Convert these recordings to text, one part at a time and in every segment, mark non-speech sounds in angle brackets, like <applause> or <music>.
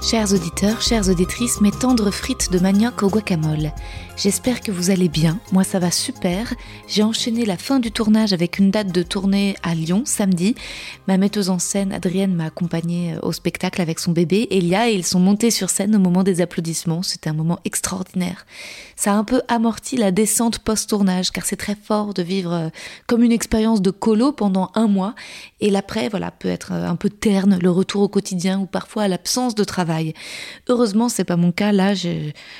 Chers auditeurs, chères auditrices, mes tendres frites de manioc au guacamole. J'espère que vous allez bien. Moi, ça va super. J'ai enchaîné la fin du tournage avec une date de tournée à Lyon samedi. Ma metteuse en scène, Adrienne, m'a accompagnée au spectacle avec son bébé, Elia, et ils sont montés sur scène au moment des applaudissements. C'était un moment extraordinaire. Ça a un peu amorti la descente post-tournage, car c'est très fort de vivre euh, comme une expérience de colo pendant un mois. Et l'après, voilà, peut être euh, un peu terne, le retour au quotidien ou parfois l'absence de travail. Heureusement, c'est pas mon cas. Là,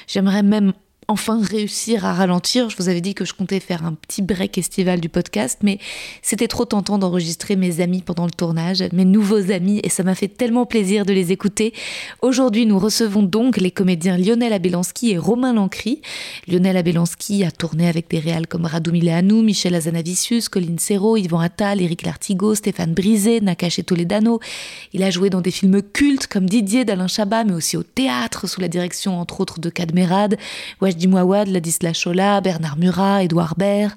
j'aimerais même enfin réussir à ralentir. Je vous avais dit que je comptais faire un petit break estival du podcast, mais c'était trop tentant d'enregistrer mes amis pendant le tournage, mes nouveaux amis, et ça m'a fait tellement plaisir de les écouter. Aujourd'hui, nous recevons donc les comédiens Lionel Abelanski et Romain Lancry. Lionel Abelanski a tourné avec des réals comme Radu Mileanu, Michel Azanavicius, Colin Serrault, Yvan Attal, Éric Lartigot, Stéphane Brisé, Nakache Toledano. Il a joué dans des films cultes comme Didier d'Alain Chabat, mais aussi au théâtre sous la direction entre autres de Cadmerade, Wajdi Mouawad, Ladislas Chola, Bernard Murat, Édouard Baird.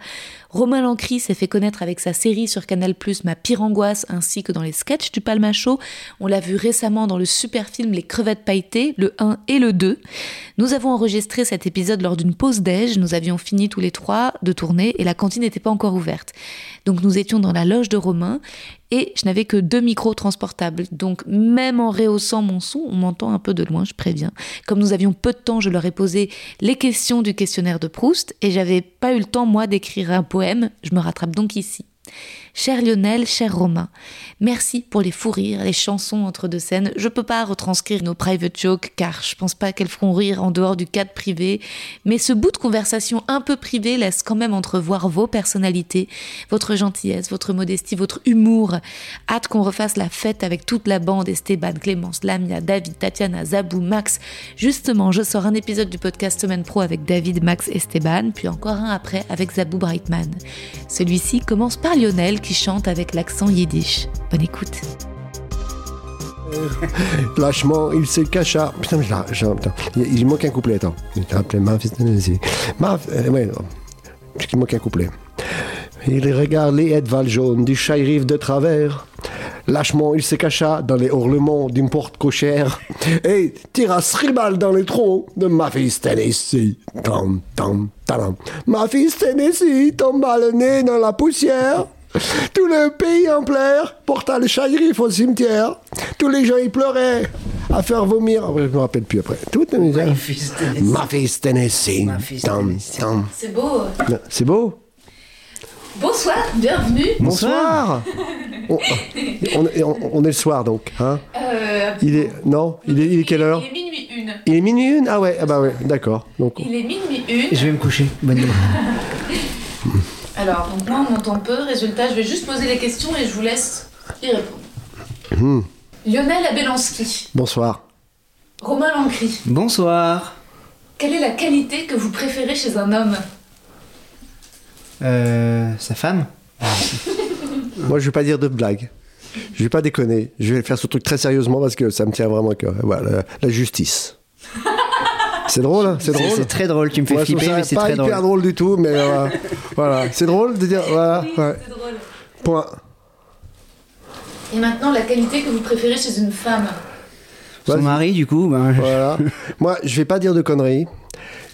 Romain Lancry s'est fait connaître avec sa série sur Canal+, Ma pire angoisse, ainsi que dans les sketchs du Palmacho. On l'a vu récemment dans le super film Les crevettes pailletées, le 1 et le 2. Nous avons enregistré cet épisode lors d'une pause déj. Nous avions fini tous les trois de tourner et la cantine n'était pas encore ouverte. Donc nous étions dans la loge de Romain et je n'avais que deux micros transportables. Donc même en rehaussant mon son, on m'entend un peu de loin, je préviens. Comme nous avions peu de temps, je leur ai posé les questions du questionnaire de Proust et j'avais pas eu le temps moi d'écrire un poème. Je me rattrape donc ici. Cher Lionel, cher Romain, merci pour les fous rires, les chansons entre deux scènes. Je peux pas retranscrire nos private jokes car je pense pas qu'elles feront rire en dehors du cadre privé, mais ce bout de conversation un peu privé laisse quand même entrevoir vos personnalités, votre gentillesse, votre modestie, votre humour. Hâte qu'on refasse la fête avec toute la bande Esteban, Clémence, Lamia, David, Tatiana, Zabou, Max. Justement, je sors un épisode du podcast Semaine Pro avec David, Max, Esteban, puis encore un après avec Zabou Brightman. Celui-ci commence par Lionel qui chante avec l'accent yiddish. Bonne écoute. Lâchement, il se cacha. Putain, mais là, il, manque un couplet, attends. Il t'a appelé ma fils de Ma, euh, ouais. Parce qu'il manque un couplet. Il regarde les étoiles jaunes du chat rive de travers. Lâchement, il se cacha dans les hurlements d'une porte cochère et tira Sribal dans les trous de ma fils Tennessee. Tam, tam, tam. Ma fils Tennessee tomba le nez dans la poussière. <laughs> Tout le pays en pleurs porta le chagrin au cimetière. Tous les gens y pleuraient à faire vomir. Après, je me rappelle plus après. Tout Ma fils Tennessee. Ma fils Tennessee. C'est beau. C'est beau Bonsoir, bienvenue. Bonsoir. on, on- on- on est le soir donc. Hein Euh, il est non, il est, il est quelle heure? Il est minuit une. Il est minuit une? Ah ouais, ah bah ouais, d'accord. Donc Il est minuit une. Je vais me coucher. Bonne nuit. <laughs> Alors, donc moi, on m'entend peu. Résultat, je vais juste poser les questions et je vous laisse y répondre. Lionel Abelanski, bonsoir. Romain Lancry, Bonsoir. quelle est la qualité que vous préférez chez un homme? Euh, sa femme? <laughs> Moi je vais pas dire de blague. Je vais pas déconner. Je vais faire ce truc très sérieusement parce que ça me tient vraiment à cœur. Voilà, la justice. C'est drôle, hein C'est C'est drôle. c'est très drôle, tu me fais Ouais, flipper, ça mais c'est pas très hyper drôle. drôle du tout, mais euh, <laughs> voilà. C'est drôle de dire voilà. ouais. C'est drôle. Point. Et maintenant, la qualité que vous préférez chez une femme Son mari, du coup, ben, je- Voilà. <laughs> Moi, je vais pas dire de conneries.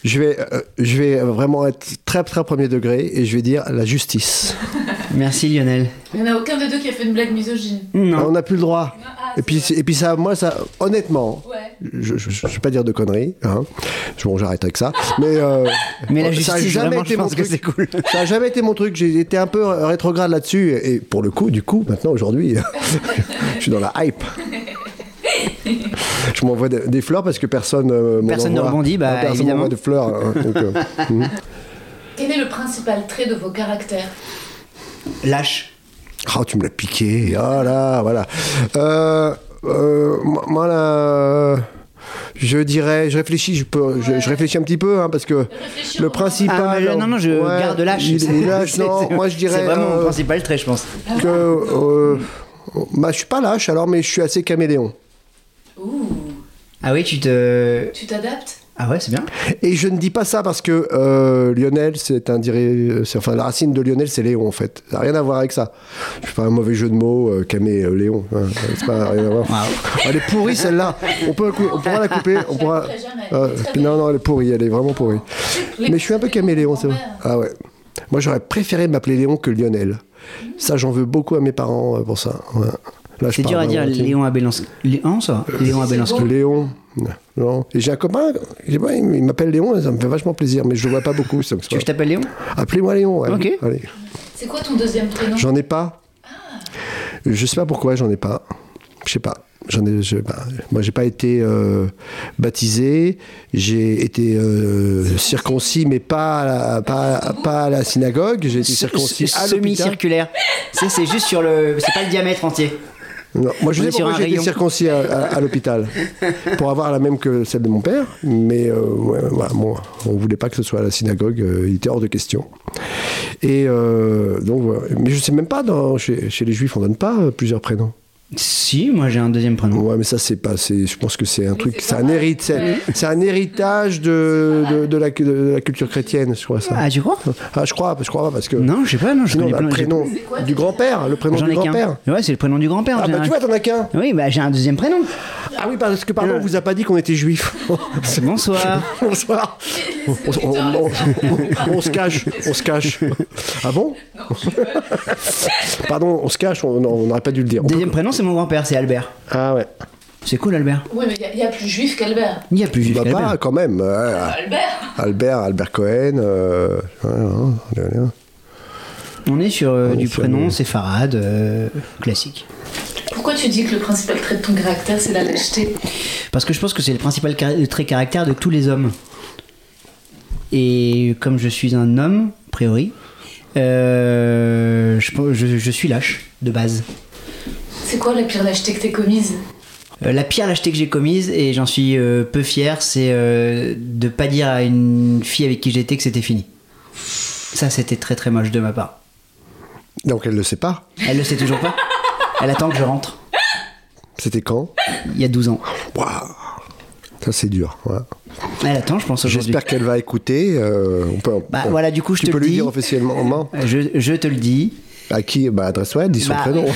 Je vais, euh, je vais vraiment être très très premier degré et je vais dire la justice. <laughs> Merci Lionel. Il n'y en a aucun des deux qui a fait une blague misogyne. Non. On n'a plus le droit. Ah, Et puis, et puis ça, moi, ça, honnêtement, Ouais. Je, je vais pas dire de conneries, hein. bon, j'arrête avec ça, mais, euh, Mais la ça justice, jamais vraiment, été je mon pense que truc. c'est cool. <laughs> Ça a jamais été mon truc. J'ai été un peu rétrograde là-dessus, et, pour le coup, du coup, maintenant, aujourd'hui, <laughs> je suis dans la hype. Je m'envoie des, des fleurs parce que personne euh, Personne ne rebondit, bah, Ah, personne évidemment. m'envoie de fleurs. hein, donc, euh, <laughs> hmm. Quel est le principal trait de vos caractères? Lâche. Oh, tu me l'as piqué. Ah là, voilà. Euh, euh, moi, là, je dirais, je réfléchis, je, peux, je, je réfléchis un petit peu, hein, parce que le principal. Ah, mais non, non, je ouais, garde lâche. il- il lâche, <laughs> C'est- non, moi je dirais. C'est vraiment euh, mon principal trait, je pense. que. euh, bah, je suis pas lâche alors, mais je suis assez caméléon. Ouh, Ah oui, tu te. tu t'adaptes? Ah ouais, c'est bien. Et je ne dis pas ça parce que euh, Lionel, c'est un diré, c'est- enfin la racine de Lionel, c'est Léon en fait. Ça n'a rien à voir avec ça. Je fais pas un mauvais jeu de mots, euh, Camé, euh, Léon. hein. C'est pas rien à voir. Elle est pourrie celle-là. On peut, on pourra la couper. On pourra. Euh, non, non, elle est pourrie. Elle est vraiment pourrie. Mais je suis un peu caméléon, c'est vrai. Ah ouais. Moi, j'aurais préféré m'appeler Léon que Lionel. Ça, j'en veux beaucoup à mes parents euh, pour ça. Ouais. C'est dur à dire, vraiment intime. Léon Abelansky. Léon, ça Léon Abelansky. Léon. Non. Et j'ai un copain, il m'appelle Léon, ça me fait vachement plaisir, mais je le vois pas beaucoup. ça Tu veux que je t'appelle Léon? Appelez-moi Léon. ouais. Ok. Allez. C'est quoi ton deuxième prénom? J'en ai pas. Je sais pas pourquoi j'en ai pas. Je sais pas. J'en ai. je- bah, moi, j'ai pas été euh, baptisé. J'ai été euh, circoncis, mais pas à la, pas, pas à la synagogue. J'ai été circoncis à l'hôpital. Semi-circulaire. C'est c'est juste sur le. C'est pas le diamètre entier. Non, moi, je sais pourquoi j'ai été circoncis à, à- à l'hôpital. <laughs> Pour avoir la même que celle de mon père. Mais euh, ouais, voilà, bon, on voulait pas que ce soit à la synagogue. euh, il était hors de question. Et euh, donc. Mais je sais même pas, dans, chez, chez les juifs, on donne pas plusieurs prénoms. Si, moi j'ai un deuxième prénom. Ouais, mais ça, c'est pas. c'est- Je pense que c'est un truc. c'est C'est pas un, hérite, c'est, c'est un héritage de, de, de la, de la culture chrétienne, je crois ça. Ah, tu crois? Ah, je crois, je crois parce que. Non, je sais pas, non, je Sinon, connais le plein. j'ai- prénom quoi, du grand-père, le prénom J'en du qu'un. grand-père. Ouais, c'est le prénom du grand-père. Ah, bah un- tu vois, t'en as qu'un. Oui, bah j'ai un deuxième prénom. Ah oui, parce que pardon, on vous a pas dit qu'on était juifs. <laughs> Bonsoir. <laughs> Bonsoir. On, on- on- on- on se cache, on se cache. Ah bon? Pardon, on se cache, on n'aurait pas dû le dire. Deuxième prénom, c'est mon grand-père, c'est Albert. Ah ouais. C'est cool, Albert. Oui, mais il y, a plus juif qu'Albert. Il y a plus juif Bah qu'Albert. pas quand même. ouais. Albert Albert, Albert Cohen. euh, ouais. On est sur euh, On du prénom séfarade, euh, classique. Pourquoi tu dis que le principal trait de ton caractère, c'est la lâcheté? Parce que je pense que c'est le principal car- trait caractère de tous les hommes. Et comme je suis un homme, a priori, euh, je, pense- je- je suis lâche, de base. C'est quoi la pire lâcheté que t'aies commise Euh, la pire lâcheté que j'ai commise, et j'en suis euh, peu fier, c'est euh, de pas dire à une fille avec qui j'étais que c'était fini. Ça, c'était très très moche de ma part. Donc elle le sait pas. Elle le sait toujours pas. Elle attend que je rentre. C'était quand Il y a 12 ans. Waouh Ça c'est dur. ouais. Elle attend, je pense, aujourd'hui. J'espère qu'elle va écouter. euh, on peut, Bah, on- voilà, du coup, je tu te peux le lui dis. dire officiellement. Je, je te le dis. À qui? Bah adresse-toi, dis son Bah, prénom. <laughs>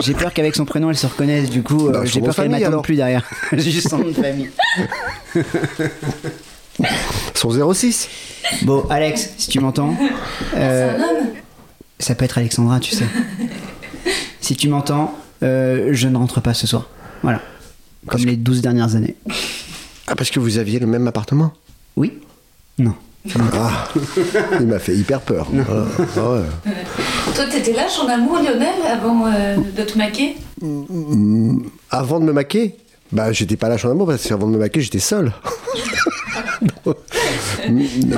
J'ai peur qu'avec son prénom, elle se reconnaisse. Du coup, euh, Bah, j'ai peur qu'elle m'attende plus derrière. <laughs> Juste son nom de famille. Son 06. Bon, Alex, si tu m'entends, euh, un homme ça peut être Alexandra, tu sais. <laughs> si tu m'entends, euh, je ne rentre pas ce soir. Voilà. Comme Parce les 12 dernières années. Ah parce que vous aviez le même appartement? Oui Non. Ah, il m'a fait hyper peur. Voilà. Ah ouais. Toi, t'étais lâche en amour, Lionel, avant euh, de te maquer Avant de me maquer, bah j'étais pas lâche en amour parce qu'avant de me maquer, j'étais seul. <laughs>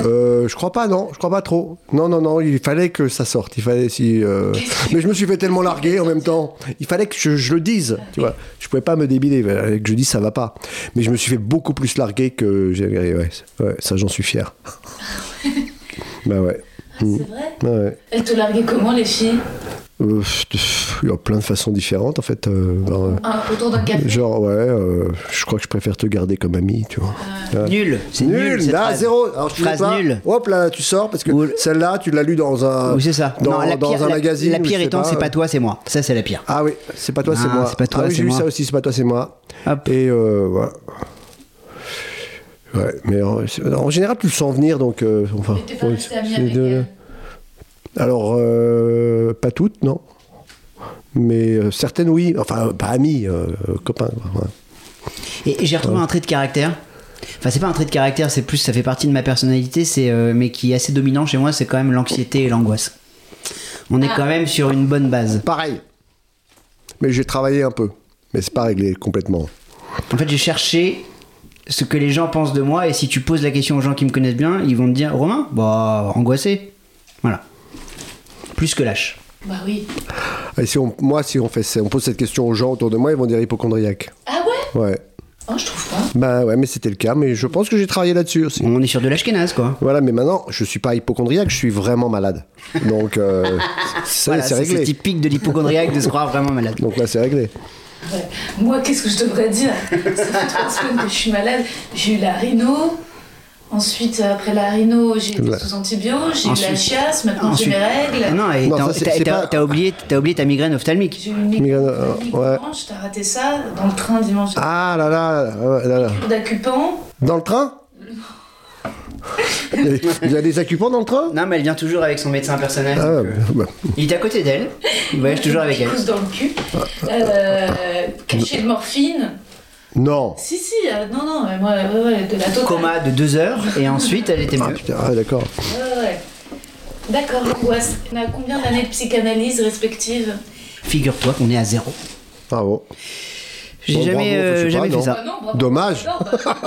Euh, je crois pas, non, je crois pas trop. Non, non, non, il fallait que ça sorte. Il fallait si. euh, Mais je me suis fait tellement larguer en même temps. Il fallait que je, je le dise, tu vois. Je pouvais pas me débiler, que je dise ça va pas. Mais je me suis fait beaucoup plus larguer que j'ai. Ouais, ouais, ça j'en suis fier. bah ouais. C'est vrai Ouais. Elles te larguaient comment, les filles Euh, il y a plein de façons différentes en fait. euh, alors, Un- Autour d'un café Genre, ouais, euh, je crois que je préfère te garder comme ami, tu vois. Ouais. Nul. C'est nul. Nul, là, phrase. zéro. Alors, je te Phrase dis pas, nulle. Hop, là, tu sors parce que Ou- celle-là, tu l'as lu dans un. Oui, c'est ça. Dans, non, la dans pire, un la- magazine. La ou pire étant, c'est pas toi, c'est moi. Ça, c'est la pire. Ah oui, c'est pas toi, c'est Ah, moi. c'est pas toi, ah oui, c'est j'ai moi. ça aussi, c'est pas toi, c'est moi. Hop. Et euh, voilà. Ouais, mais en, général, tu le sens venir, donc. euh, enfin, ouais, avec de- elle Alors, euh, pas toutes, non. Mais euh, certaines, oui. Enfin, pas amis, euh, copains. ouais. Et, et j'ai retrouvé un trait de caractère. Enfin, c'est pas un trait de caractère, c'est plus, ça fait partie de ma personnalité, c'est, euh, mais qui est assez dominant chez moi, c'est quand même l'anxiété et l'angoisse. On est Ah. quand même sur une bonne base. Pareil. Mais j'ai travaillé un peu. Mais c'est pas réglé complètement. En fait, j'ai cherché ce que les gens pensent de moi, et si tu poses la question aux gens qui me connaissent bien, ils vont te dire Romain Bah, angoissé. Voilà. Plus que lâche. Bah oui. Et si on, moi, si on, fait, ça- on pose cette question aux gens autour de moi, ils vont dire hypochondriaque. Ah ouais? Ouais. Oh, je trouve pas. Ben ouais, mais c'était le cas. Mais je pense que j'ai travaillé là-dessus aussi. On est sur de l'ashkenaz, quoi. Voilà, mais maintenant, je suis pas hypochondriaque, je suis vraiment malade. Donc, euh, <laughs> ça, Voilà, c'est ça, c'est réglé. typique de l'hypochondriaque de se croire vraiment malade. Donc là, c'est réglé. Ouais. Moi, qu'est-ce que je devrais dire? Ça fait trois <laughs> semaines que je suis malade. J'ai eu la rhino. Ensuite, après la rhino, j'ai été sous antibio. J'ai eu la chiasse. Maintenant, j'ai mes règles. Non, et Non, t'as- ça, c'est- t'as c'est t'as- pas- t'as oublié, t'as oublié ta migraine ophtalmique. J'ai eu une Migraine, euh, ouais. dimanche. T'as raté ça dans le train dimanche. Ah là là, là, là, là. D'accupant. Dans le train? Il y, a, des occupants dans le train? Non, mais elle vient toujours avec son médecin personnel. Ah, donc, euh, bah, Il est à côté d'elle. Il voyage toujours avec elle. Pousse dans le cul. Euh, cachet de morphine. Non. Si, si. euh, non, non. mais Moi, ouais, ouais, de la totale. Coma de deux heures et ensuite elle était Ah mieux. putain, ah, d'accord. Ouais, ouais. D'accord, l'angoisse. On a combien d'années de psychanalyse respectives Figure-toi qu'on est à zéro. Bravo. J'ai Bon, jamais, bravo, euh, jamais pas, fait non. ça. Bah non, bravo. Dommage. Bah,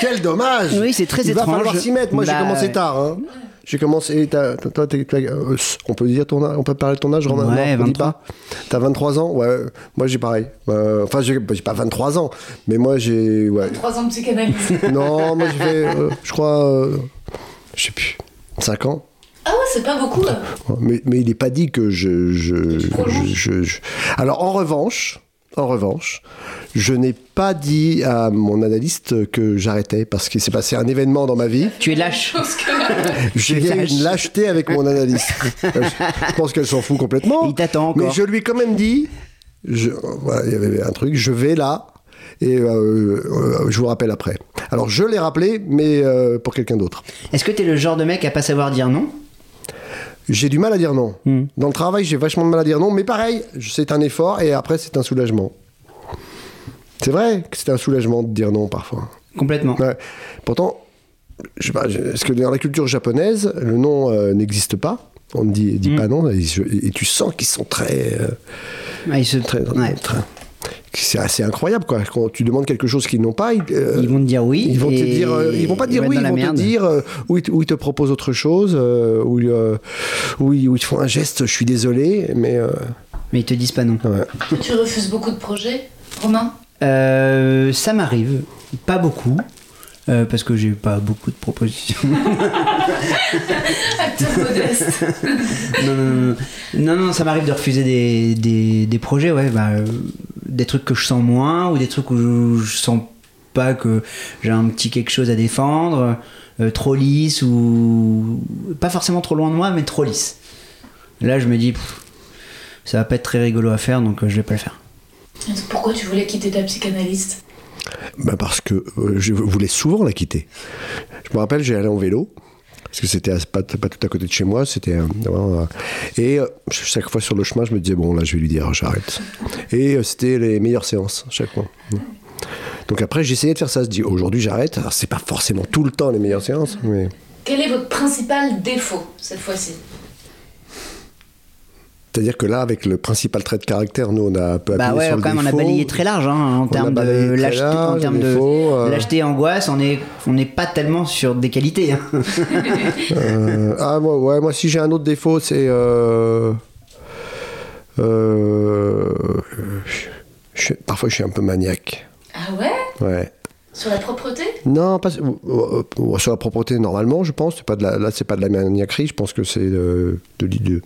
Quel dommage Oui, c'est très Il étrange. va falloir s'y mettre. Moi, j'ai Bah, commencé ouais. tard. hein. J'ai commencé. euh, on peut dire ton âge On peut parler de ton âge, Romain Ouais, Non, on dit 23. pas. T'as 23 ans Ouais. Moi, j'ai pareil. Euh, enfin, j'ai bah, j'ai pas 23 ans, mais moi, j'ai. Ouais. Trois ans de psychanalyse. non, moi, j'ai fait. euh, je crois. euh, je sais plus. 5 ans Ah ouais, c'est pas beaucoup. là. mais, mais il n'est pas dit que je, je, tu prolonges. je- je- je- Alors en revanche, en revanche, je n'ai pas dit à mon analyste que j'arrêtais parce qu'il s'est passé un événement dans ma vie. Tu es lâche. <laughs> J'ai Tu es fait une lâcheté avec mon analyste. je pense qu'elle s'en fout complètement. Il t'attend encore. Mais je lui ai quand même dit, je, voilà, il y avait un truc, je vais là. Et euh, euh, je vous rappelle après. Alors je l'ai rappelé, mais euh, pour quelqu'un d'autre. Est-ce que t'es le genre de mec à pas savoir dire non? J'ai du mal à dire non. Hmm. Dans le travail, j'ai vachement de mal à dire non, mais pareil, c'est un effort et après, c'est un soulagement. C'est vrai que c'est un soulagement de dire non parfois. Complètement. Ouais. Pourtant, je sais pas, est-ce que dans la culture japonaise, le non euh, n'existe pas? On ne dit, dit Hmm. pas non, et, je- et tu sens qu'ils sont très. euh, Ah, il se- très, ouais. très- c'est assez incroyable, quoi. Quand tu demandes quelque chose qu'ils n'ont pas, ils, euh, Ils vont te dire oui. ils vont te dire, euh, ils vont pas te dire oui, ils vont te dire euh, où, ils, te- où ils te proposent autre chose, euh, où, euh, où ils, te font un geste. Je suis désolé, mais euh, Mais ils te disent pas non. ouais. tu refuses beaucoup de projets, Romain? Euh, ça m'arrive, pas beaucoup. Euh, parce que j'ai pas beaucoup de propositions. <laughs> Acteur modeste. non, non, non, non, non, ça m'arrive de refuser des, des, des projets, ouais, bah, euh, des trucs que je sens moins ou des trucs où je, je sens pas que j'ai un petit quelque chose à défendre, euh, trop lisse ou pas forcément trop loin de moi, mais trop lisse. Là, je me dis, pff, ça va pas être très rigolo à faire, donc euh, je vais pas le faire. Pourquoi tu voulais quitter ta psychanalyste? Bah parce que euh, je voulais souvent la quitter. Je me rappelle, j'ai allé en vélo. Parce que c'était pas, pas tout à côté de chez moi, c'était euh, euh, et chaque fois sur le chemin, je me disais bon là, je vais lui dire j'arrête. Et c'était les meilleures séances chaque fois. Donc après, essayé de faire ça. Je dis aujourd'hui j'arrête. Alors c'est pas forcément tout le temps les meilleures séances, Quel est votre principal défaut cette fois-ci? C'est-à-dire que là, avec le principal trait de caractère, nous on a un peu Bah appuyé ouais, sur le quand même, on a balayé très large hein, en termes de lâcheté, en termes de euh. lâcheté angoisse. On est, on n'est pas tellement sur des qualités. hein. <laughs> Euh, ah moi, ouais, moi si j'ai un autre défaut, c'est euh, euh, je- je- parfois je suis un peu maniaque. Ah ouais? Ouais. Sur la propreté? Non, pas euh, euh, sur la propreté normalement, je pense. C'est pas de la, là, c'est pas de la maniaquerie. Je pense que c'est de, de,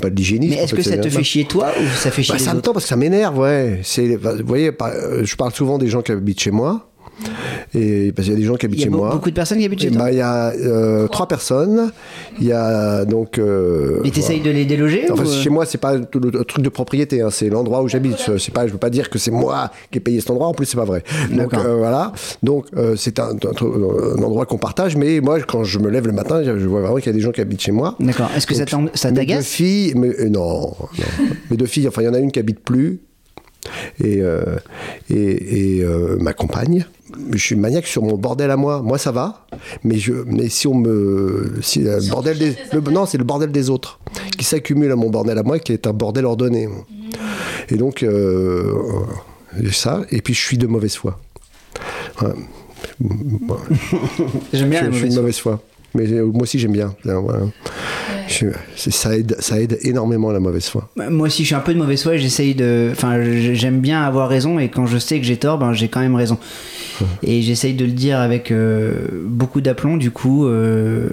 pas de l'hygiénisme. Mais est-ce que ça c'est te fait chier toi ou ça fait chier Bah, les ça me autres? tend parce que ça m'énerve, ouais. C'est, bah, vous voyez, euh, je parle souvent des gens qui habitent chez moi. Et parce qu'il y a des gens qui Il habitent y a chez be- moi. beaucoup de personnes qui habitent chez toi. ben, il y a euh, trois personnes. Il y a donc. euh, Et t'essayes de les déloger Enfin, ou, euh chez moi, c'est pas le le truc de propriété, hein, c'est l'endroit où j'habite. C'est pas, je veux pas dire que c'est moi qui ai payé cet endroit. En plus, c'est pas vrai. Donc euh, voilà. Donc euh, c'est un, un- un endroit qu'on partage. Mais moi, quand je me lève le matin, je vois vraiment qu'il y a des gens qui habitent chez moi. D'accord. Est-ce que ça Donc, ça mes deux t'agace? filles, mais euh, non, non. mes deux filles. Enfin, il y en a une qui habite plus. Et, euh, et, et, euh, ma compagne. Je suis maniaque sur mon bordel à moi. Moi, ça va. Mais, je, mais si on me. Si, euh, le bordel des, le- non, c'est le bordel des autres qui s'accumule à mon bordel à moi, qui est un bordel ordonné. Et donc, euh, j'ai ça. Et puis, je suis de mauvaise foi. Ouais. <laughs> J'aime bien je, la je suis de mauvaise foi. Mais euh, moi aussi, j'aime bien. Euh, voilà. Je- c'est- ça, aide, ça aide énormément la mauvaise foi. Moi aussi, je suis un peu de mauvaise foi. et J'essaye de. Enfin, j'aime bien avoir raison et quand je sais que j'ai tort, ben j'ai quand même raison. Et j'essaye de le dire avec euh, beaucoup d'aplomb. Du coup, euh,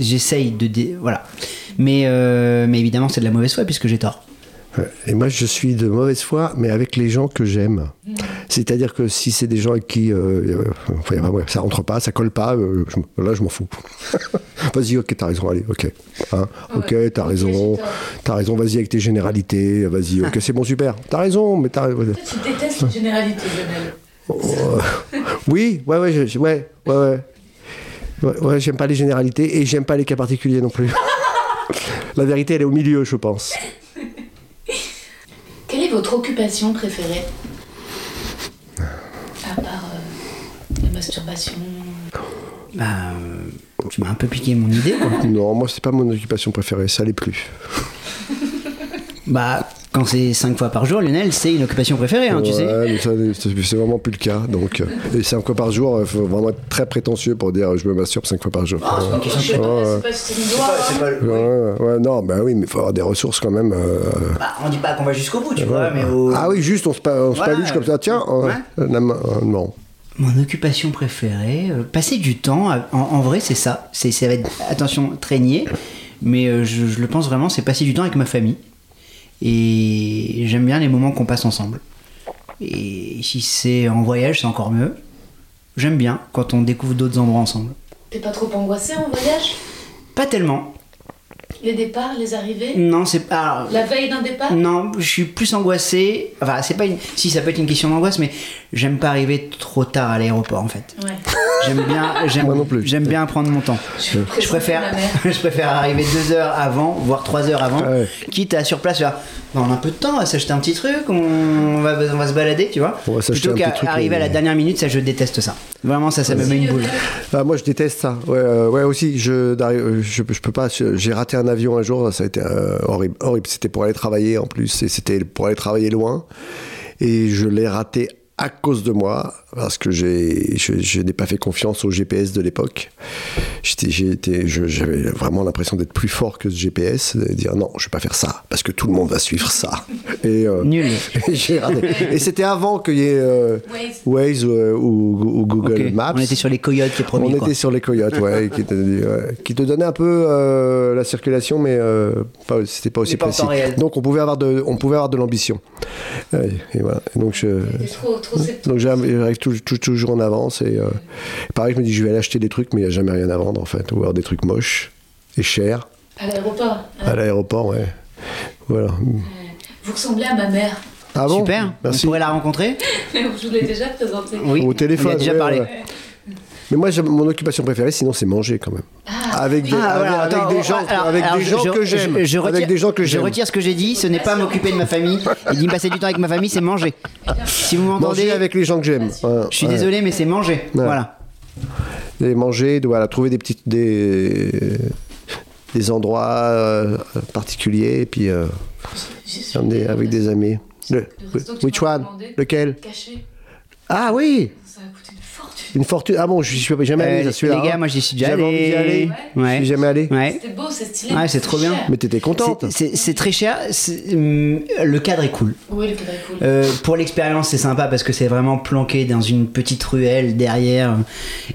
j'essaye de. dé- Voilà. Mais, euh, mais évidemment, c'est de la mauvaise foi puisque j'ai tort. Ouais. Et moi, je suis de mauvaise foi, mais avec les gens que j'aime. C'est-à-dire que si c'est des gens avec qui euh, euh, enfin, ouais, ça rentre pas, ça colle pas, euh, je- là, je m'en fous. <laughs> vas-y, ok, t'as raison, allez, ok. Hein, ok, t'as raison, t'as raison, vas-y avec tes généralités, vas-y, ok, c'est bon, super. T'as raison, mais t'as. Tu détestes les généralités, Lionel. Oui, ouais, ouais, je- ouais, ouais, ouais. Ouais, ouais, j'aime pas les généralités et j'aime pas les cas particuliers non plus. <laughs> La vérité, elle est au milieu, je pense. Votre occupation préférée À part euh, la masturbation. Bah, euh, tu m'as un peu piqué mon idée. Quoi. <laughs> Non, moi, c'est pas mon occupation préférée, ça l'est plus. bah, quand c'est 5 fois par jour, Lionel, c'est une occupation préférée, hein, tu sais. Ouais, mais ça, c'est vraiment plus le cas. Donc, euh, et cinq fois par jour, il faut vraiment être très prétentieux pour dire je me masturbe cinq fois par jour. Sais pas, Ouais, c'est pas hein. Ouais, ouais, non, bah oui, mais il faut avoir des ressources quand même. euh, Bah, on dit pas qu'on va jusqu'au bout, tu vois, mais au... Ah oui, juste on se, pa- on se Voilà. paluche comme ça, tiens. euh, euh, non. Mon occupation préférée, euh, passer du temps, à- en, en vrai c'est ça, c'est, ça va être, attention, traîner, mais euh, je, je le pense vraiment, c'est passer du temps avec ma famille. Et j'aime bien les moments qu'on passe ensemble. Et si c'est en voyage, c'est encore mieux. J'aime bien quand on découvre d'autres endroits ensemble. T'es pas trop angoissé en voyage? Pas tellement. Les départs, les arrivées? Non, c'est pas. La veille d'un départ? Non, je suis plus angoissé. Enfin, c'est pas une. Si, ça peut être une question d'angoisse, mais j'aime pas arriver trop tard à l'aéroport en fait. Ouais. <laughs> J'aime bien, j'aime, Moi non plus. j'aime bien prendre mon temps. Je, préfère, <laughs> je préfère arriver deux heures avant, voire trois heures avant, ouais. quitte à sur place faire. Bon, on a un peu de temps, on va s'acheter un petit truc, on va, on va se balader, tu vois. On va s'acheter Plutôt un petit truc, qu'arriver à la dernière minute, ça, je déteste ça. Vraiment, ça, ça me met une boule. Ah, moi, je déteste ça. Ouais, euh, ouais aussi. Je, d'arri- je, je peux pas. J'ai raté un avion un jour. Ça a été euh, horrible. Horrible. C'était pour aller travailler en plus. Et c'était pour aller travailler loin. Et je l'ai raté à cause de moi parce que j'ai, je, je n'ai pas fait confiance au GPS de l'époque. J'avais vraiment l'impression d'être plus fort que ce GPS, de dire non, je vais pas faire ça parce que tout le monde va suivre ça. <laughs> Et euh, Nul. et <laughs> j'ai raté. Et c'était avant qu'il y ait euh, Waze. Waze euh, ou, ou Google. Maps. On était sur les coyotes, les premiers. On quoi. était sur les coyotes, ouais, <laughs> qui, te, ouais, qui te donnait un peu euh, la circulation, mais euh, pas, c'était pas aussi pas précis. temps réel. Donc on pouvait avoir de, on pouvait avoir de l'ambition. Et voilà. Et donc je, trop. Donc j'arrive j'arrive tou- tou- toujours en avance et euh, pareil, je me dis je vais aller acheter des trucs, mais il n'y a jamais rien à vendre en fait, ou alors des trucs moches et chers À l'aéroport. hein. à l'aéroport, ouais. Voilà. Vous ressemblez à ma mère. Ah bon? Super. Merci. On pourrait la rencontrer? <laughs> Je vous l'ai déjà présenté. Oui. Au téléphone. On a déjà ouais, parlé. ouais. Mais moi, mon occupation préférée, sinon, c'est manger quand même. avec des, Ah, avec, voilà, avec attends, des gens, alors, avec alors, des je- gens je- que j'aime. je- je retire- avec des gens que Je j'aime. retire ce que j'ai dit, ce n'est pas m'occuper de ma famille. Il dit passer du temps avec ma famille, c'est manger. Si vous m'entendez, Manger avec les gens que j'aime. Ouais, je suis ouais. désolé, mais c'est manger. Voilà. Et manger, voilà, trouver des petites des des endroits euh, particuliers et puis euh, emmener avec des amis. Le, que tu which one? Lequel? Caché. Ah oui Ça a coûté une fortune. Une fortune. Ah bon, je suis jamais allé Euh, à celui-là. les gars, hein. moi j'y suis déjà J'avais envie d'y allé. aller. Ouais. Je suis jamais allé. Ouais. C'était beau, c'est stylé. Ouais, c'est trop bien. Mais t'étais contente. C'est- très cher. hum, Le cadre est cool. Oui, le cadre est cool. Euh, pour l'expérience, c'est sympa parce que c'est vraiment planqué dans une petite ruelle derrière.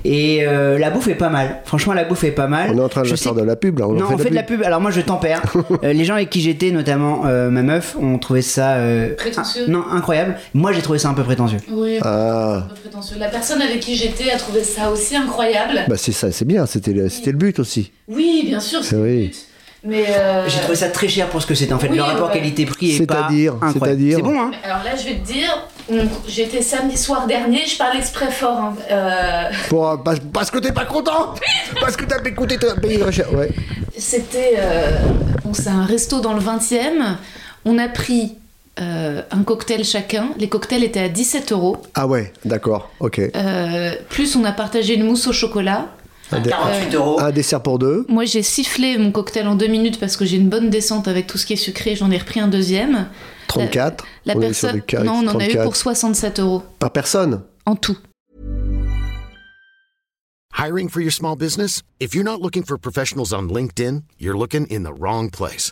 Et euh, la bouffe est pas mal. Franchement, la bouffe est pas mal. On est en train de Je faire sais- de la pub là. On en non, on fait de la pub. Alors moi, je tempère. <laughs> Euh, les gens avec qui j'étais, notamment euh, ma meuf, ont trouvé ça euh, Prétentieux. un- non incroyable. Moi, j'ai trouvé ça un peu prétentieux. Oui, Ah, un peu prétentieux. La personne avec qui j'étais a trouvé ça aussi incroyable. bah c'est ça, c'est bien. C'était le, c'était le but aussi. Oui, bien sûr, c'est Oui. le but. Mais euh, J'ai trouvé ça très cher pour ce que c'était. En fait, Oui, le rapport ouais. qualité-prix est pas C'est-à-dire, incroyable. c'est-à-dire C'est bon, hein Alors là, je vais te dire, on- j'étais samedi soir dernier, je parle exprès fort. hein. Euh, Pour, euh, parce, parce que t'es pas content Parce que t'as écouté, t'as payé très cher. Ouais. C'était. euh, bon, c'est un resto dans le 20 e On a pris euh, un cocktail chacun. Les cocktails étaient à 17 euros. Ah ouais, d'accord, ok. Euh, plus, on a partagé une mousse au chocolat. Un, dé- 48 euros. un dessert pour deux. Moi, j'ai sifflé mon cocktail en deux minutes parce que j'ai une bonne descente avec tout ce qui est sucré. J'en ai repris un deuxième. 34. La sur personne. Non, on en a eu 34. pour 67 euros Par personne en tout. Hiring for your small business? If you're not looking for professionals on LinkedIn, you're looking in the wrong place.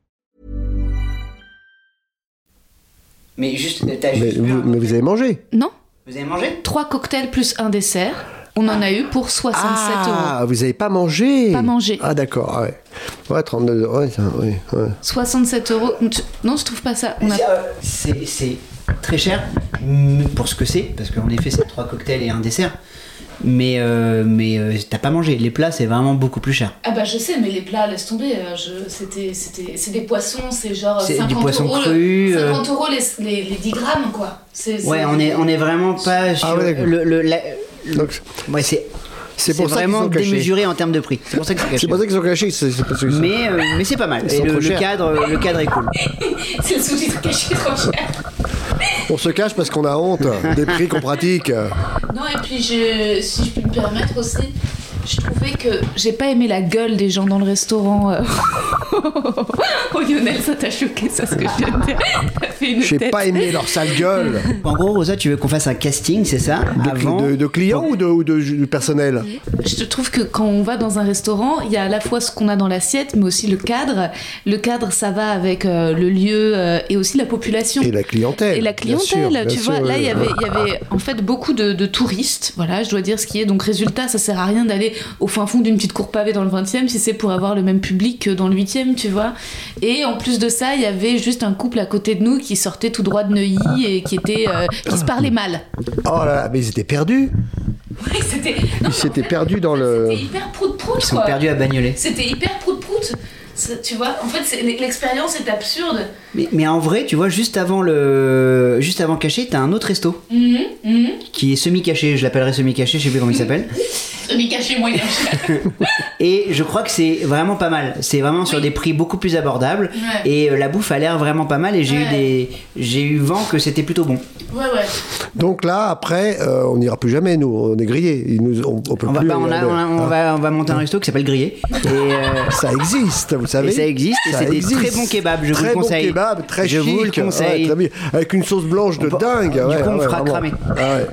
Mais juste, t'as mais juste vous, mais vous avez mangé Vous, Non avez mangé Trois cocktails plus un dessert. On en a eu pour 67 euros. Ah, vous avez pas mangé Pas mangé. Ah d'accord, ah ouais. Ouais, 32, ouais, ça, oui, ouais. 67 euros. Non, je trouve pas ça. On a- C'est, euh, C'est très cher pour ce que c'est, parce qu'en effet, c'est trois cocktails et un dessert. Mais, euh, mais euh, t'as pas mangé. Les plats, c'est vraiment beaucoup plus cher. Ah bah je sais, mais les plats, laisse tomber. euh, Je... C'était, c'était, c'est des poissons, c'est genre C'est 50 du poisson euros, le- cru, euh. 50 euros les, les, les 10 grammes, quoi. C'est, c'est- Ouais, on est, on est vraiment pas sur Ah ouais, d'accord. le, le- la- le- Donc, ouais, c'est c'est pour ça qu'ils vraiment sont cachés. démesuré en termes de prix. C'est pour ça que c'est pour ça qu'ils sont cachés. c'est- Mais, euh, mais c'est pas mal. Et le, le cadre, le cadre est cool. <laughs> c'est le sous-titre caché trop cher. On se cache parce qu'on a honte des prix qu'on pratique. Non, et puis je, si je peux me permettre aussi, je trouvais que j'ai pas aimé la gueule des gens dans le restaurant. euh. <laughs> oh Lionel, ça t'a choqué, ça ce que je viens de dire. Une J'ai tête. pas aimé leur sale gueule. En gros, Rosa, tu veux qu'on fasse un casting, c'est ça? De, Avant. de- de clients ou de, ou de- du personnel? Je trouve que quand on va dans un restaurant, il y a à la fois ce qu'on a dans l'assiette, mais aussi le cadre. Le cadre, ça va avec euh, le lieu euh, et aussi la population. Et la clientèle. Et la bien sûr, clientèle, bien tu sûr, vois, là il y avait, y avait en fait beaucoup de, de touristes, voilà, je dois dire ce qui est. Donc résultat, ça sert à rien d'aller au fin fond d'une petite cour pavée dans le 20e si c'est pour avoir le même public que dans le 8e, tu vois. Et en plus de ça, il y avait juste un couple à côté de nous qui sortait tout droit de Neuilly et qui était, euh, qui se parlait mal. Oh là là, mais ils étaient perdus. Ouais, c'était, non, Ils s'étaient perdus dans le. c'était hyper prout prout. Ils sont perdus à Bagnolet. C'était hyper prout prout. C'est- Tu vois, en fait, c'est- l'expérience est absurde. Mais, mais en vrai, tu vois, juste avant le, juste avant caché, t'as un autre resto Mhm, mhm. qui est semi-caché. Je l'appellerai semi-caché, je sais plus comment il s'appelle. <laughs> <laughs> Et je crois que c'est vraiment pas mal. C'est vraiment sur Oui. des prix beaucoup plus abordables. Ouais. Et euh, la bouffe a l'air vraiment pas mal. Et j'ai eu des, j'ai eu vent que c'était plutôt bon. Ouais, ouais. Donc là, après, euh, on n'ira plus jamais, nous. On est grillés. Ils nous, on, on peut On va, plus. bah, on, a- aller. on a- on Hein. va, on va monter un resto qui s'appelle Grillé. Et, euh, <laughs> Ça existe, vous savez. Et ça existe, et c'est des très bons kebabs, je vous très le conseille. Bons kebabs, très Je vous le chic, ouais, conseille. très bien. avec une sauce blanche de dingue. du ouais, coup, on ouais, fera vraiment. cramer. Ah ouais.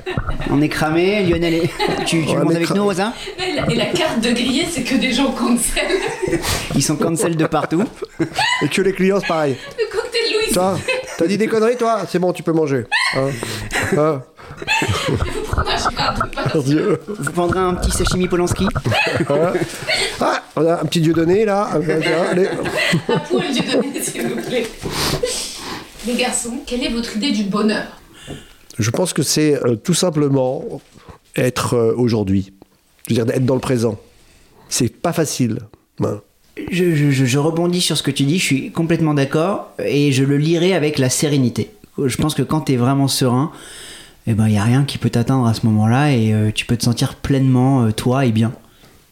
on est cramé. Lionel, est... <laughs> tu, tu Ouais, montes avec nous, Et la, et la carte de grillé, c'est que des gens cancel. Ils sont cancel de partout. Et que les clients, c'est pareil. Le cocktail Louis. Toi, t'as dit des conneries, toi C'est bon, tu peux manger. Hein Hein garde pas. Mon Dieu. Vous prendrez un petit sashimi Polanski. Hein ah, on a un petit dieu donné là. Allez. Un poil du donné, s'il vous plaît. Les garçons, quelle est votre idée du bonheur? Je pense que c'est euh, tout simplement être euh, aujourd'hui. Je veux dire, être dans le présent. C'est pas facile. Hein. Je, je- rebondis sur ce que tu dis, je suis complètement d'accord et je le lirai avec la sérénité. Je pense que quand tu es vraiment serein, il eh ben, y a rien qui peut t'atteindre à ce moment-là et euh, tu peux te sentir pleinement euh, toi et bien.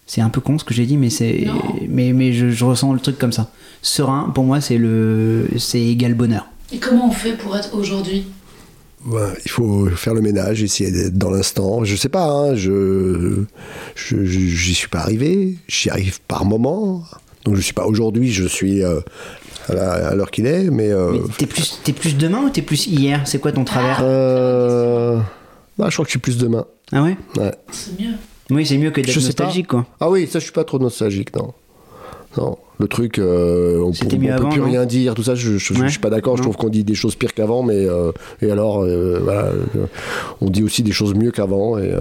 C'est un peu con ce que j'ai dit, mais c'est, mais, mais je, je ressens le truc comme ça. Serein, pour moi, c'est le, c'est égal bonheur. Et comment on fait pour être aujourd'hui? Ouais, il faut faire le ménage, essayer d'être dans l'instant. Je sais pas, hein, je, je, je- j'y suis pas arrivé. J'y arrive par moment. Donc je suis pas aujourd'hui, je suis euh, à l'heure qu'il est, mais. euh, Mais t'es plus, t'es plus demain ou t'es plus hier? C'est quoi ton travers? Euh, bah, je crois que je suis plus demain. Ah ouais? Ouais. C'est mieux. Oui, c'est mieux que d'être nostalgique, quoi. Ah oui, ça, je suis pas trop nostalgique, non. Non, le truc, euh, on, C'était peut- avant, plus rien dire, tout ça, je, je, je Ouais. suis pas d'accord. Je trouve qu'on dit des choses pires qu'avant, mais euh, et alors, euh, voilà, euh, on dit aussi des choses mieux qu'avant. Et, et,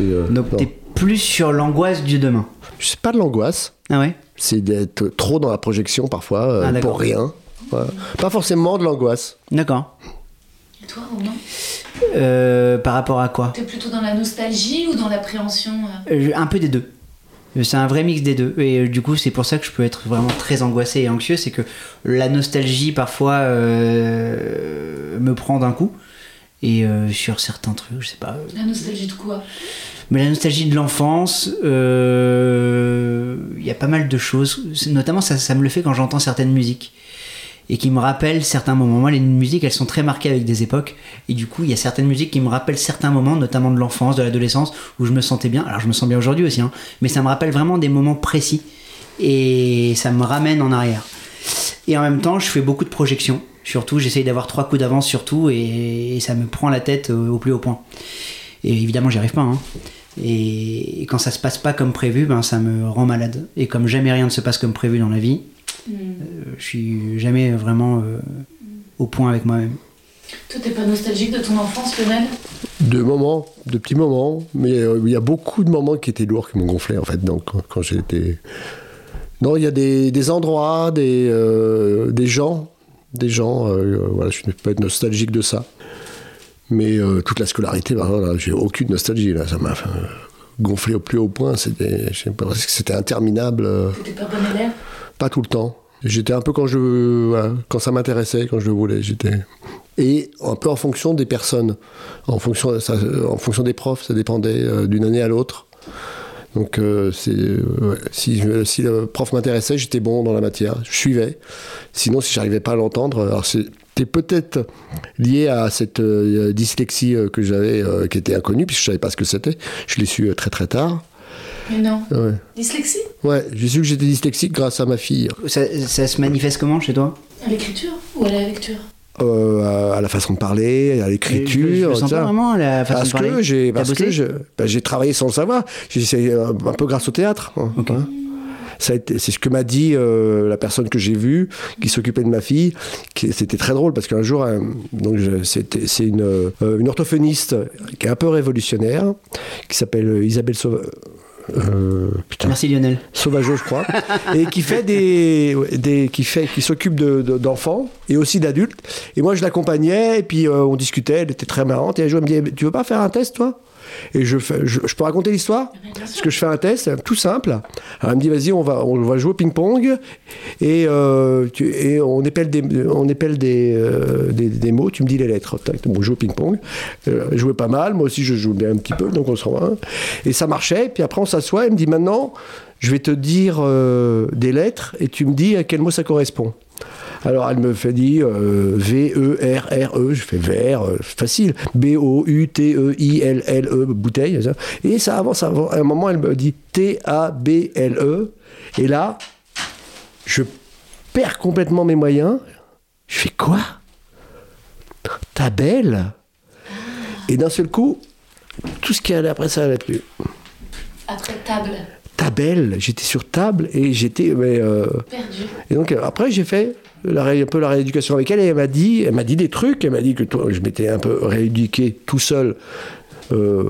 euh, Donc t'es plus sur l'angoisse du demain. c'est pas de l'angoisse, Ah ouais? C'est d'être trop dans la projection parfois euh, Ah, pour rien. Pas forcément de l'angoisse. D'accord. Et toi, Romain? Euh, par rapport à quoi? T'es plutôt dans la nostalgie ou dans l'appréhension Un peu des deux. C'est un vrai mix des deux. Et euh, du coup, c'est pour ça que je peux être vraiment très angoissé et anxieux. C'est que la nostalgie, parfois, euh, me prend d'un coup. Et euh, sur certains trucs, je sais pas. La nostalgie de quoi? Mais la nostalgie de l'enfance, euh, il y a pas mal de choses. Notamment, ça, ça me le fait quand j'entends certaines musiques. Et qui me rappellent certains moments. Moi, les musiques, elles sont très marquées avec des époques. Et du coup, il y a certaines musiques qui me rappellent certains moments, notamment de l'enfance, de l'adolescence, où je me sentais bien. Alors, je me sens bien aujourd'hui aussi, hein, mais ça me rappelle vraiment des moments précis. Et ça me ramène en arrière. Et en même temps, je fais beaucoup de projections. Surtout, j'essaye d'avoir trois coups d'avance sur tout, et, ça me prend la tête euh, au plus haut point. Et évidemment, j'y arrive pas. hein. Et, et quand ça se passe pas comme prévu, ben, ça me rend malade. Et comme jamais rien ne se passe comme prévu dans la vie, Hmm. euh, je suis jamais vraiment euh, au point avec moi-même. Toi, t'es pas nostalgique de ton enfance, Lionel? De moments, de petits moments, mais euh, il y a beaucoup de moments qui étaient lourds, qui m'ont gonflé en fait. Donc quand, quand j'étais, non, il y a des, des endroits, des, euh, des gens, des gens. euh, voilà, je ne peux pas être nostalgique de ça. Mais euh, toute la scolarité, bah, voilà, j'ai aucune nostalgie là. Ça m'a gonflé au plus haut point. C'était, je sais pas, parce que c'était interminable. T'étais pas bon élève? Pas tout le temps. J'étais un peu quand je quand ça m'intéressait, quand je le voulais. J'étais et un peu en fonction des personnes, en fonction en fonction des profs, ça dépendait euh, d'une année à l'autre. Donc euh, euh, si le prof m'intéressait, j'étais bon dans la matière, je suivais. Sinon, si j'arrivais pas à l'entendre, alors c'était peut-être lié à cette euh, dyslexie que j'avais, qui était inconnue, puisque je savais pas ce que c'était. Je l'ai su très très tard. Mais non. Ouais, Dyslexie ouais j'ai su que j'étais dyslexique grâce à ma fille. Ça, ça se manifeste comment chez toi? À l'écriture ou à la lecture? Euh, à, à la façon de parler, à Je, je l'écriture. pas vraiment la façon Parce de parler. que j'ai parce bossé que je ben, j'ai travaillé sans le savoir. J'ai c'est euh, un peu grâce au théâtre. hein, hein. Ça a été- c'est ce que m'a dit euh, la personne que j'ai vue qui s'occupait de ma fille. qui- C'était très drôle parce qu'un jour, donc je- c'était- c'est une, euh, une orthophoniste qui est un peu révolutionnaire, qui s'appelle Isabelle Sauva- euh, putain, Merci Lionel. Sauvageau, je crois, <laughs> et qui fait des, des qui fait, qui s'occupe de- de- d'enfants et aussi d'adultes. Et moi, je l'accompagnais et puis euh, on discutait. Elle était très marrante. Et un jour, elle me dit, tu veux pas faire un test, toi? Et je, je, peux raconter l'histoire Parce que je fais un test tout simple. Elle me dit, vas-y, on va, on va jouer au ping-pong et, euh, et on épelle des, on épelle des, euh, des, des mots. Tu me dis les lettres. Bon, je joue au ping-pong. Euh, elle jouait pas mal. Moi aussi, je joue bien un petit peu. Donc on se rend. Et ça marchait. Puis après, on s'assoit. Elle me dit, maintenant, je vais te dire des lettres et tu me dis à quel mot ça correspond. Alors elle me fait dire euh, V-E-R-R-E, je fais vert, facile. B-O-U-T-E-I-L-L-E, bouteille. Et ça avance. À un moment, elle me dit T-A-B-L-E. E. Et là, je perds complètement mes moyens. Je fais quoi? Ta belle Et d'un seul coup, tout ce qui allait après ça n'allait plus. Après table, Ta belle, j'étais sur table et j'étais. euh, et donc euh, après j'ai fait la un peu la rééducation avec elle et elle m'a dit, elle m'a dit des trucs, elle m'a dit que toi, je m'étais un peu rééduqué tout seul euh,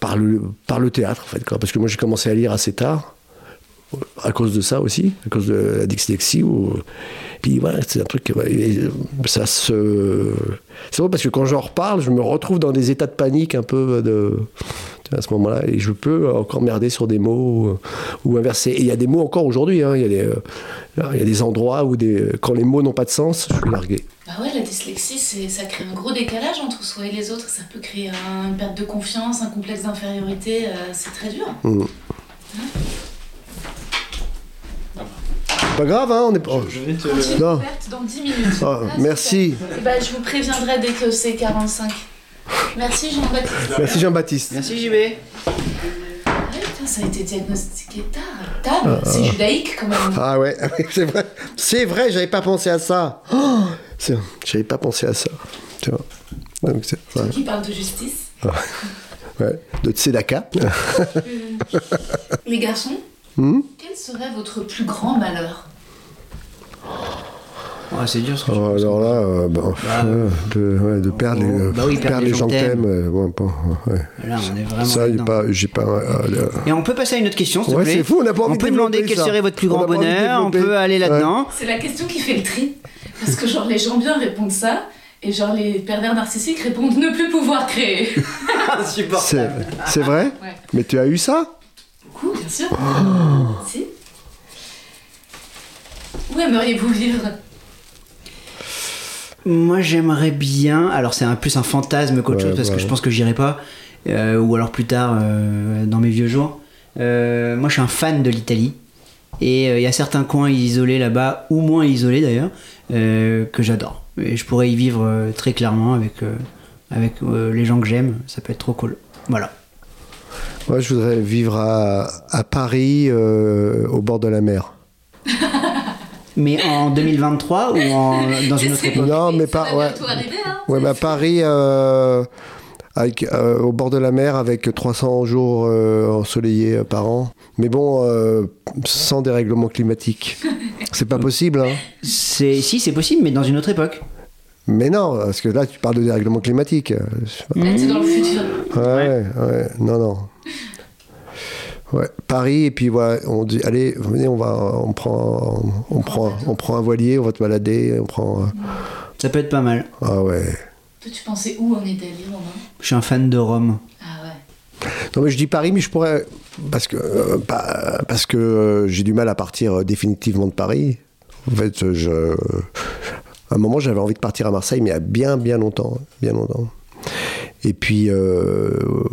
par, le, par le théâtre en fait, quoi. parce que moi j'ai commencé à lire assez tard à cause de ça aussi, à cause de la dyslexie. Ou... Puis voilà, c'est un truc, euh, ça se... C'est vrai parce que quand j'en reparle, je me retrouve dans des états de panique un peu de... à ce moment-là, et je peux encore merder sur des mots euh, ou inverser. Et il y a des mots encore aujourd'hui, hein, il y, a des, euh, il y a des endroits où des, quand les mots n'ont pas de sens, je suis largué. Bah ouais, la dyslexie, ça crée un gros décalage entre soi et les autres. Ça peut créer un- une perte de confiance, un complexe d'infériorité. euh, c'est très dur. Mm. Pas grave, hein, on est pas. oh, Cantine Non. ouverte dans 10 minutes. Oh, Ah, merci. ben, je vous préviendrai dès que c'est 45. Merci Jean-Baptiste. Merci Jean-Baptiste. Merci JB. Ah, putain, ça a été diagnostiqué tard. Table, c'est judaïque quand même. Ah ouais, <laughs> ah c'est vrai. C'est vrai, j'avais pas pensé à ça. Oh, c'est- j'avais pas pensé à ça. Tu vois. Donc ouais, Qui parle de justice ouais. De Tzedaka. <laughs> Les garçons, Hmm? quel serait votre plus grand malheur? Ouais, c'est dur ce que je Oh, alors là, euh, Bah, <laughs> euh, de, ouais, de perdre, les, bah oui, perdre les gens que t'aimes. euh, bon, ouais. Là, on est vraiment. Ça, j'ai pas. J'ai pas euh, Et on peut passer à une autre question, s'il te plaît. c'est fou, on n'a pas envie On de peut demander quel ça. serait votre plus On grand bonheur, on peut aller là-dedans. C'est la question qui fait le tri. Parce que genre les gens bien répondent ça, et genre les pervers narcissiques répondent ne plus pouvoir créer. <laughs> c'est, c'est vrai? Ouais. Mais tu as eu ça? Beaucoup, bien sûr. Oh. Si. Où aimeriez-vous vivre? Moi, j'aimerais bien. Alors, c'est un plus un fantasme qu'autre Ouais, chose parce ouais. que je pense que j'irai pas. euh, ou alors plus tard, euh, dans mes vieux jours. Euh, moi, je suis un fan de l'Italie. Et euh, il y a certains coins isolés là-bas, ou moins isolés d'ailleurs, euh, que j'adore. Et je pourrais y vivre euh, très clairement avec, euh, avec euh, les gens que j'aime. Ça peut être trop cool. Voilà. Moi, je voudrais vivre à, à Paris, euh, au bord de la mer. <laughs> Mais en <laughs> 2023 ou en, dans une autre C'est- époque Non, mais pas- ouais. arriver, hein. Ouais, bah Paris, euh, avec, euh, au bord de la mer, avec 300 jours euh, ensoleillés euh, par an. Mais bon, euh, sans dérèglement climatique. <laughs> C'est pas possible, hein. C'est si c'est possible, mais dans une autre époque. Mais non, parce que là, tu parles de dérèglement climatique. Là, t'es dans le futur. Ouais, ouais, non, non. <laughs> Ouais, Paris, et puis voilà, on dit, allez, venez, on va, on prend, on prend, on prend un voilier, on va te balader, on prend. euh, Ça peut être pas mal. Ah ouais. Toi, tu pensais où en Italie, Romain? Je suis un fan de Rome. Ah ouais. Non mais je dis Paris, mais je pourrais parce que euh, pas- parce que euh, j'ai du mal à partir euh, définitivement de Paris. En fait, je à un moment j'avais envie de partir à Marseille, mais il y a bien bien longtemps, bien longtemps. Et puis euh,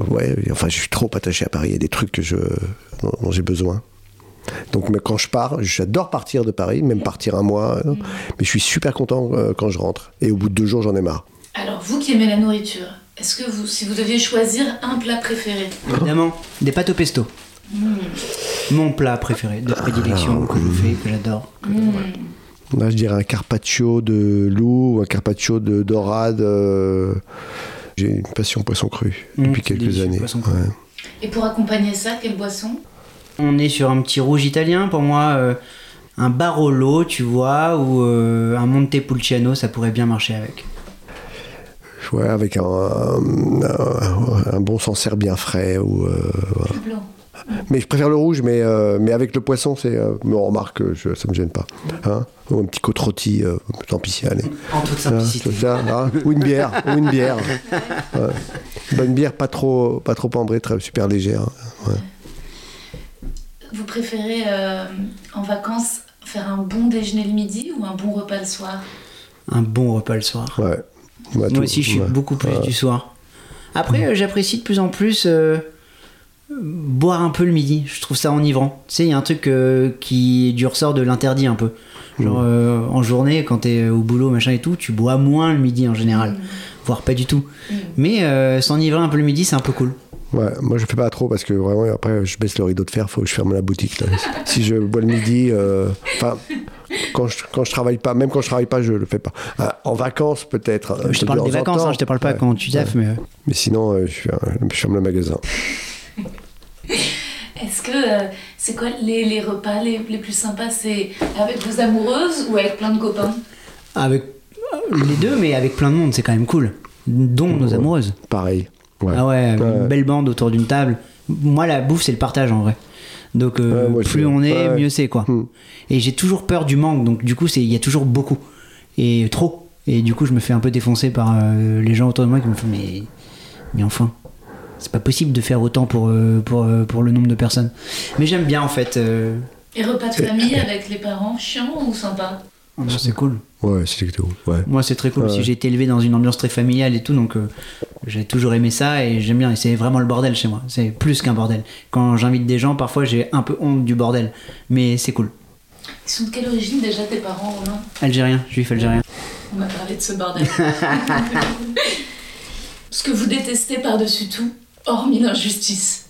ouais, enfin je suis trop attaché à Paris. Il y a des trucs que je dont, dont j'ai besoin. Donc mais quand je pars, j'adore partir de Paris, même partir un mois. euh, Mais je suis super content euh, quand je rentre. Et au bout de deux jours, j'en ai marre. Alors, vous qui aimez la nourriture, est-ce que vous, si vous deviez choisir un plat préféré? Évidemment, des pâtes au pesto. Mon plat préféré, de prédilection, que je fais, que j'adore. Là, je dirais un carpaccio de loup ou un carpaccio de dorade. euh, J'ai une passion poisson cru Mmh, depuis quelques années. Ouais. Et pour accompagner ça, quelle boisson On est sur un petit rouge italien, pour moi, euh, un Barolo, tu vois, ou euh, un Montepulciano, ça pourrait bien marcher avec. Ouais, avec un, un, un bon Sancerre bien frais. Ou, euh, voilà. Le blanc. Mais je préfère le rouge, mais, euh, mais avec le poisson, c'est. Euh, mais on remarque que je, ça me gêne pas. Hein ou un petit côte rôti, euh, tant pis, allez. En toute Hein, simplicité. ça, hein ou une bière, ou une bière. Ouais. Bonne bière, pas trop, pas trop ambrée, très super légère. Ouais. Vous préférez euh, en vacances faire un bon déjeuner le midi ou un bon repas le soir? Un bon repas le soir. Ouais. Ouais, Moi tout- aussi, je suis ouais. beaucoup plus Ouais. du soir. Après, euh, j'apprécie de plus en plus euh, boire un peu le midi. Je trouve ça enivrant. Tu sais, il y a un truc euh, qui est du ressort de l'interdit un peu. Genre, euh, en journée, quand t'es au boulot, machin et tout, tu bois moins le midi en général. Voire pas du tout. Mais euh, s'enivrer un peu le midi, c'est un peu cool. Ouais, moi je fais pas trop parce que vraiment après je baisse le rideau de fer, faut que je ferme la boutique. là. <laughs> si je bois le midi, euh, enfin quand je quand je travaille pas, même quand je travaille pas, je le fais pas. En vacances peut-être. euh, je te parle des vacances, hein, je te parle pas Ouais. quand tu taffes, mais. euh, Mais sinon, euh, je ferme le magasin. <laughs> Est-ce que euh, c'est quoi les, les repas les, les plus sympas? C'est avec vos amoureuses ou avec plein de copains? Avec euh, les deux, mais avec plein de monde, c'est quand même cool. Dont nos amoureuses. Pareil. Ouais. Ah ouais, une belle bande autour d'une table. Moi, la bouffe, c'est le partage en vrai. Donc, euh, Ouais, plus on est, Ouais. mieux c'est quoi. Hmm. Et j'ai toujours peur du manque, donc du coup, c'est- il y a toujours beaucoup. Et trop. Et du coup, je me fais un peu défoncer par euh, les gens autour de moi qui me font Mais, mais enfin, c'est pas possible de faire autant pour, euh, pour, euh, pour le nombre de personnes. Mais j'aime bien en fait. euh, Et repas de famille avec les parents, chiant ou sympa oh non, c'est cool. Ouais, c'est tout. Ouais. Moi, c'est très cool Ouais. parce que j'ai été élevé dans une ambiance très familiale et tout, donc euh, j'ai toujours aimé ça et j'aime bien. Et c'est vraiment le bordel chez moi. C'est plus qu'un bordel. Quand j'invite des gens, parfois j'ai un peu honte du bordel, mais c'est cool. Ils sont de quelle origine déjà tes parents, Romain? Algérien, juif algérien. On m'a parlé de ce bordel. <laughs> Ce que vous détestez par-dessus tout, hormis l'injustice.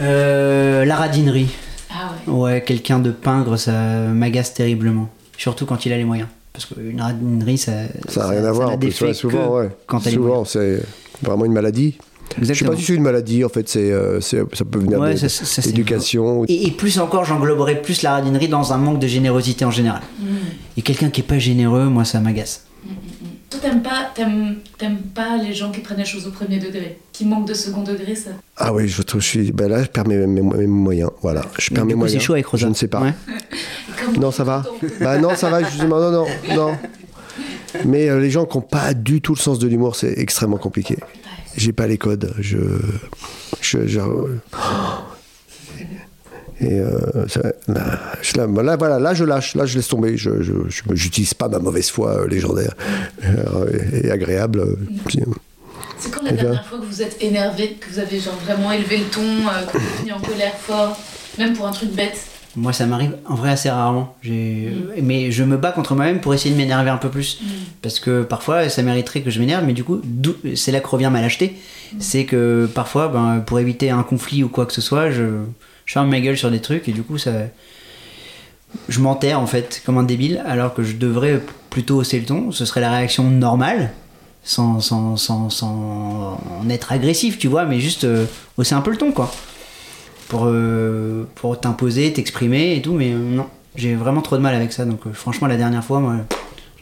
Euh, la radinerie. Ah ouais. Ouais, quelqu'un de pingre, ça m'agace terriblement. Surtout quand il a les moyens. Parce qu'une radinerie, ça. Ça n'a rien à voir. En plus, ouais, souvent, ouais. Quand souvent, c'est vraiment une maladie. Je sais Exactement. pas si c'est une maladie, en fait, c'est, euh, c'est- ça peut venir Ouais, de- d'éducation. Et, et plus encore, j'engloberais plus la radinerie dans un manque de générosité en général. Et quelqu'un qui est pas généreux, moi, ça m'agace. Toi, t'aimes pas, t'aimes, t'aimes pas les gens qui prennent les choses au premier degré, qui manquent de second degré, ça? Ah oui, je trouve, je suis, ben là, je perds mes, mes- mes moyens. Voilà, je perds mes coup, moyens. c'est chaud avec Rosa. Je ne sais pas. Ouais. <laughs> Non, ça va. Bah non, ça va justement. Non, non, <laughs> non. Mais euh, les gens qui n'ont pas du tout le sens de l'humour, c'est extrêmement compliqué. J'ai pas les codes. Je, je, je- et euh, ça- là, je- là, là, voilà, là, je lâche. Là, je laisse tomber. Je, j'utilise pas ma mauvaise foi euh, légendaire euh, et agréable. euh, puis, euh, C'est quand la Eh dernière fois que vous êtes énervé, que vous avez genre vraiment élevé le ton, euh, que vous êtes mis en colère fort, même pour un truc bête? Moi, ça m'arrive en vrai assez rarement. J'ai- Mais je me bats contre moi-même pour essayer de m'énerver un peu plus. Parce que parfois, ça mériterait que je m'énerve, mais du coup, d'où- c'est là que revient ma lâcheté. C'est que parfois, ben, pour éviter un conflit ou quoi que ce soit, je, je ferme ma gueule sur des trucs et du coup, ça. Je m'enterre en fait, comme un débile, alors que je devrais plutôt hausser le ton. Ce serait la réaction normale, sans, sans, sans, sans en être agressif, tu vois, mais juste euh, hausser un peu le ton, quoi pour, euh, pour t'imposer, t'exprimer et tout, mais euh, non, j'ai vraiment trop de mal avec ça. Donc franchement, la dernière fois, moi,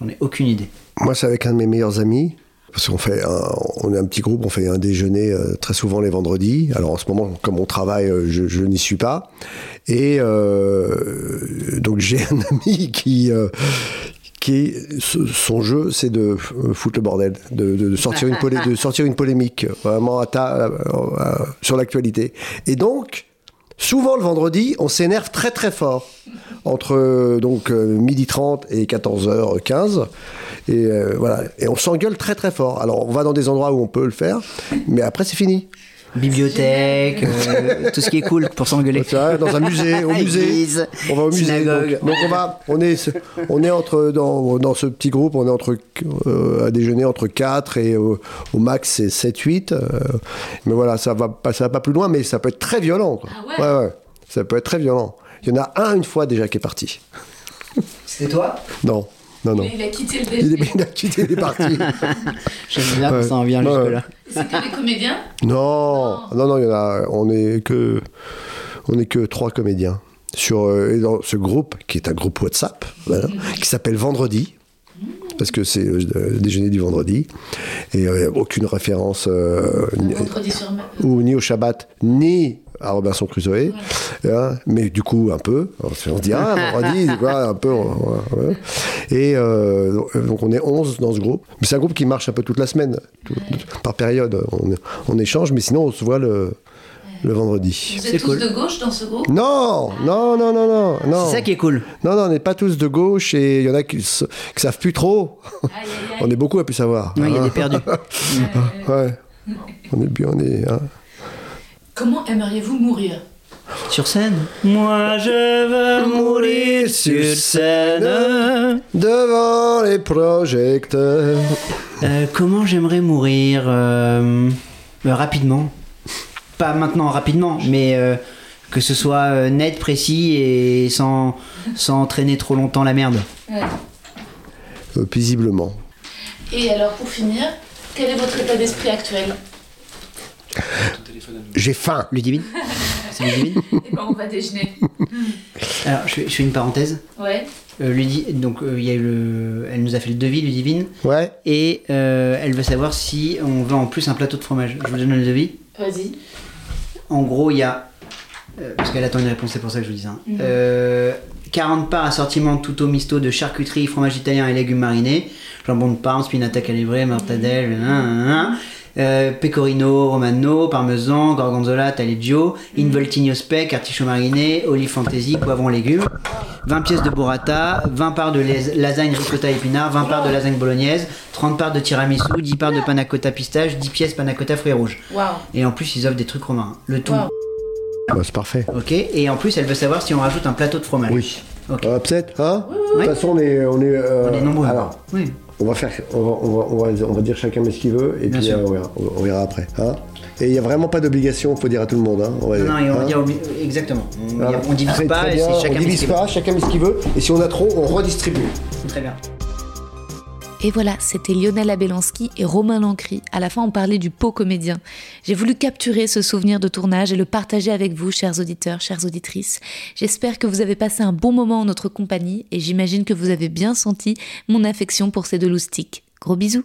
j'en ai aucune idée. Moi, c'est avec un de mes meilleurs amis. Parce qu'on fait un, on est un petit groupe, on fait un déjeuner euh, très souvent les vendredis. Alors en ce moment, comme on travaille, euh, je, je n'y suis pas. Et euh, donc j'ai un <laughs> ami qui, euh, son jeu, c'est de foutre le bordel, de, de- de sortir une polé- de <laughs> sortir une polémique vraiment à ta- sur l'actualité. Et donc, souvent le vendredi, on s'énerve très très fort entre donc midi 30 et 14h15 et euh, voilà et on s'engueule très très fort. Alors on va dans des endroits où on peut le faire, mais après c'est fini. Bibliothèque, euh, tout ce qui est cool pour s'engueuler. Dans un musée, au musée. On va au musée. synagogue. Donc, donc on va, on est, on est entre dans, dans ce petit groupe, on est entre euh, à déjeuner entre 4 et euh, au max c'est 7 8 euh, mais voilà, ça va pas ça va pas plus loin mais ça peut être très violent quoi. Ah ouais ouais ouais. Ça peut être très violent. Il y en a un une fois déjà qui est parti. C'était toi? Non. Non non. Il a quitté le Il <laughs> il a quitté, il est parti. <laughs> J'aime bien Ouais. qu'on s'en vient Ouais. jusque-là. C'est que les comédiens Non, non, non, il y en a. On est que, on est que trois comédiens sur euh, et dans ce groupe qui est un groupe WhatsApp, voilà, qui s'appelle Vendredi. Parce que c'est le le déjeuner du vendredi. Et euh, aucune référence euh, ni, Vendredi sur ou ni au Shabbat, ni à Robinson Crusoe. Hein, mais du coup, un peu. On se dit, ah, vendredi, <laughs> un peu. on- voilà. Et euh, donc, on est 11 dans ce groupe. Mais c'est un groupe qui marche un peu toute la semaine, tout- par période. On, on échange, mais sinon, on se voit le, le vendredi. Vous C'est êtes tous cool. de gauche dans ce groupe? Non, non, non, non, non. non. C'est ça qui est cool. Non, non, on n'est pas tous de gauche et il y en a qui, qui savent plus trop. Aïe, aïe, aïe. On est beaucoup à plus savoir. Ouais, Il y a Hein. des perdus. <laughs> Ouais. On est bien, on est. hein. Comment aimeriez-vous mourir Sur scène Moi je veux mourir sur scène. Devant les projecteurs. Euh, comment j'aimerais mourir euh, euh, rapidement Pas maintenant rapidement, mais euh, que ce soit euh, net, précis et sans, sans traîner trop longtemps la merde. Ouais. Euh, paisiblement. Et alors, pour finir, quel est votre état d'esprit actuel? J'ai faim. Ludivine <laughs> C'est Ludivine ben, on va déjeuner. Alors, je fais, je fais une parenthèse. Ouais. Euh, Ludi- donc, euh, il y a eu le, elle nous a fait le devis, Ludivine, Ouais. et euh, elle veut savoir si on veut en plus un plateau de fromage. Je vous donne le devis. Vas-y. En gros, il y a. euh, parce qu'elle attend une réponse, c'est pour ça que je vous dis ça. hein. Euh, 40 parts assortiment tout au misto de charcuterie, fromage italien et légumes marinés, jambon de Parme, spinata calibrée, mortadelle. Euh, pecorino romano, parmesan, gorgonzola, taleggio, involtigno speck, artichaut mariné, olive fantasy, poivron légumes, 20 pièces de burrata, 20 parts de lasagne ricotta épinard, 20 parts de lasagne bolognaise, 30 parts de tiramisu, 10 parts de panna cotta pistache, 10 pièces panna cotta fruits rouges. Waouh. Et en plus, ils offrent des trucs romains. Le tout. Bah, c'est parfait. Ok. Et en plus, elle veut savoir si on rajoute un plateau de fromage. Oui. Ok. Euh, Peut-être, hein De oui. toute façon, on est. On est, euh, On est nombreux. Alors, Oui. On va faire. On va, on va, on va, dire chacun met ce qu'il veut, et Bien puis euh, on, verra, on verra après. Hein et il n'y a vraiment pas d'obligation, faut dire à tout le monde. Hein, on va Non, dire, non, va hein. exactement. On, on divise pas et chacun on divise pas, chacun met ce qu'il veut, et si on a trop, on redistribue. Très bien. Et voilà, c'était Lionel Abelansky et Romain Lancry. À la fin, on parlait du pot comédien. J'ai voulu capturer ce souvenir de tournage et le partager avec vous, chers auditeurs, chères auditrices. J'espère que vous avez passé un bon moment en notre compagnie et j'imagine que vous avez bien senti mon affection pour ces deux loustiques. Gros bisous